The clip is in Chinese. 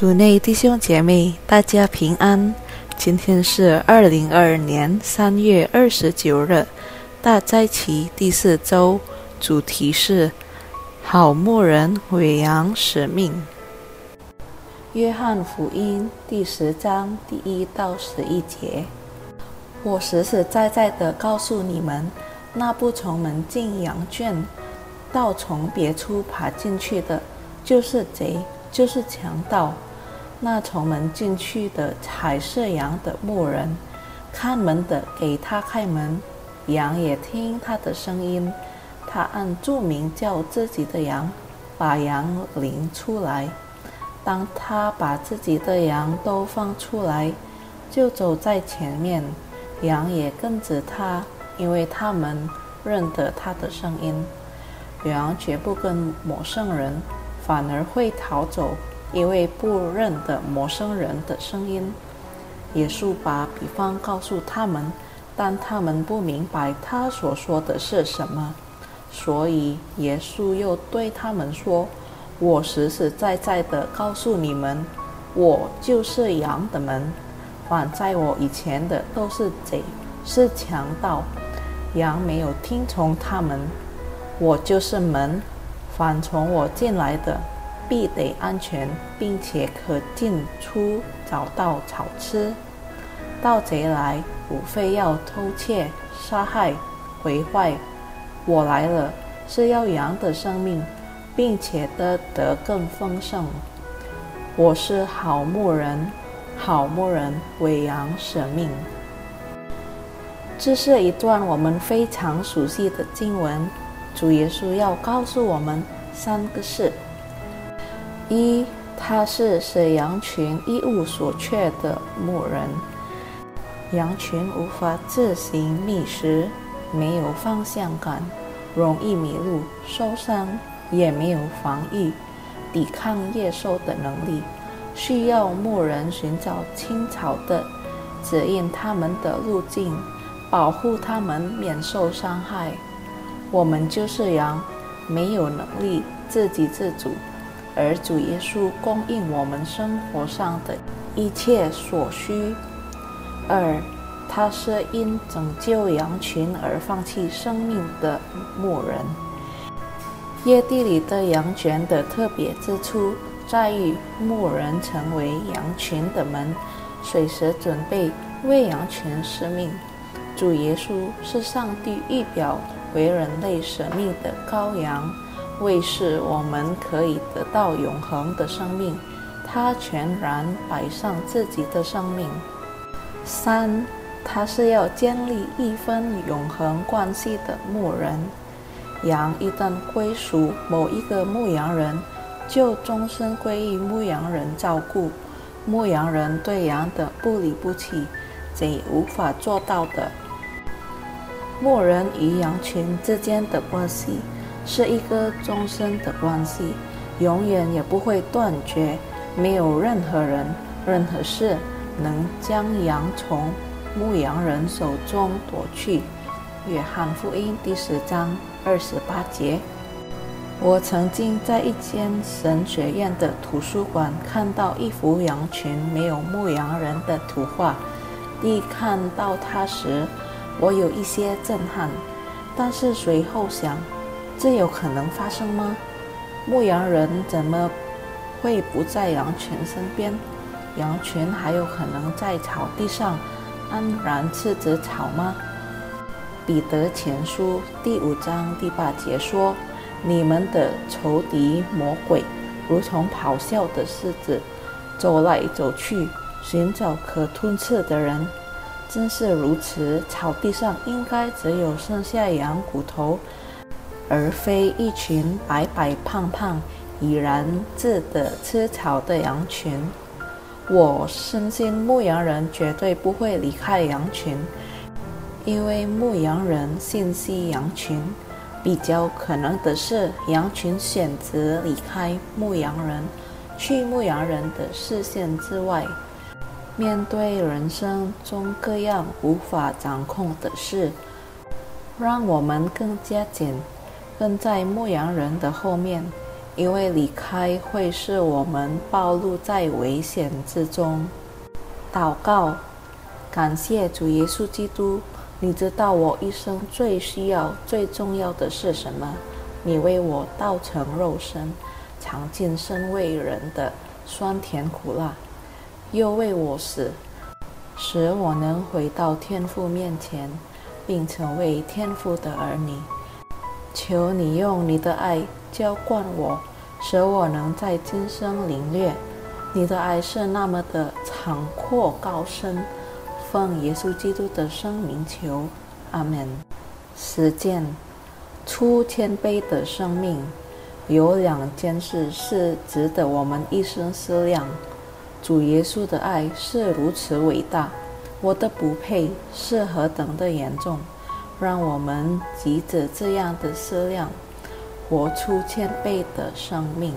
主内弟兄姐妹，大家平安。今天是二零二二年三月二十九日，大斋期第四周，主题是好牧人伟扬使命。约翰福音第十章第一到十一节：我实实在在的告诉你们，那不从门进羊圈，到从别处爬进去的，就是贼。就是强盗，那从门进去的才是羊的牧人，看门的给他开门，羊也听他的声音，他按注名叫自己的羊，把羊领出来。当他把自己的羊都放出来，就走在前面，羊也跟着他，因为他们认得他的声音。羊绝不跟陌生人。反而会逃走，因为不认得陌生人的声音。耶稣把比方告诉他们，但他们不明白他所说的是什么，所以耶稣又对他们说：“我实实在在的告诉你们，我就是羊的门。反在我以前的都是贼，是强盗，羊没有听从他们。我就是门。”反从我进来的，必得安全，并且可进出，找到草吃。盗贼来，无非要偷窃、杀害、毁坏。我来了，是要羊的生命，并且得得更丰盛。我是好牧人，好牧人为羊舍命。这是一段我们非常熟悉的经文。主耶稣要告诉我们三个事：一，他是使羊群一无所缺的牧人，羊群无法自行觅食，没有方向感，容易迷路、受伤，也没有防御、抵抗野兽的能力，需要牧人寻找青草的，指引他们的路径，保护他们免受伤害。我们就是羊，没有能力自给自足，而主耶稣供应我们生活上的一切所需。二，他是因拯救羊群而放弃生命的牧人。耶地里的羊群的特别之处在于，牧人成为羊群的门，随时准备为羊群使命。主耶稣是上帝预表。为人类舍命的羔羊，为使我们可以得到永恒的生命，他全然摆上自己的生命。三，他是要建立一份永恒关系的牧人。羊一旦归属某一个牧羊人，就终身归于牧羊人照顾。牧羊人对羊的不离不弃，贼无法做到的。牧人与羊群之间的关系是一个终身的关系，永远也不会断绝。没有任何人、任何事能将羊从牧羊人手中夺去。约翰福音第十章二十八节。我曾经在一间神学院的图书馆看到一幅羊群没有牧羊人的图画。一看到它时，我有一些震撼，但是随后想，这有可能发生吗？牧羊人怎么会不在羊群身边？羊群还有可能在草地上安然吃着草吗？彼得前书第五章第八节说：“你们的仇敌魔鬼，如同咆哮的狮子，走来走去，寻找可吞吃的人。”正是如此，草地上应该只有剩下羊骨头，而非一群白白胖胖、已然自得吃草的羊群。我深信牧羊人绝对不会离开羊群，因为牧羊人信息羊群。比较可能的是，羊群选择离开牧羊人，去牧羊人的视线之外。面对人生中各样无法掌控的事，让我们更加紧跟在牧羊人的后面，因为离开会使我们暴露在危险之中。祷告，感谢主耶稣基督，你知道我一生最需要、最重要的是什么？你为我道成肉身，尝尽身为人的酸甜苦辣，又为我死，使我能回到天父面前，并成为天父的儿女。求你用你的爱浇灌我，使我能在今生领略你的爱是那么的长阔高深。奉耶稣基督的圣名求，阿门。实践出谦卑的生命，有两件事是值得我们一生思量。主耶稣的爱是如此伟大，我的不配是何等的严重。让我们急着这样的思量，活出千倍的生命。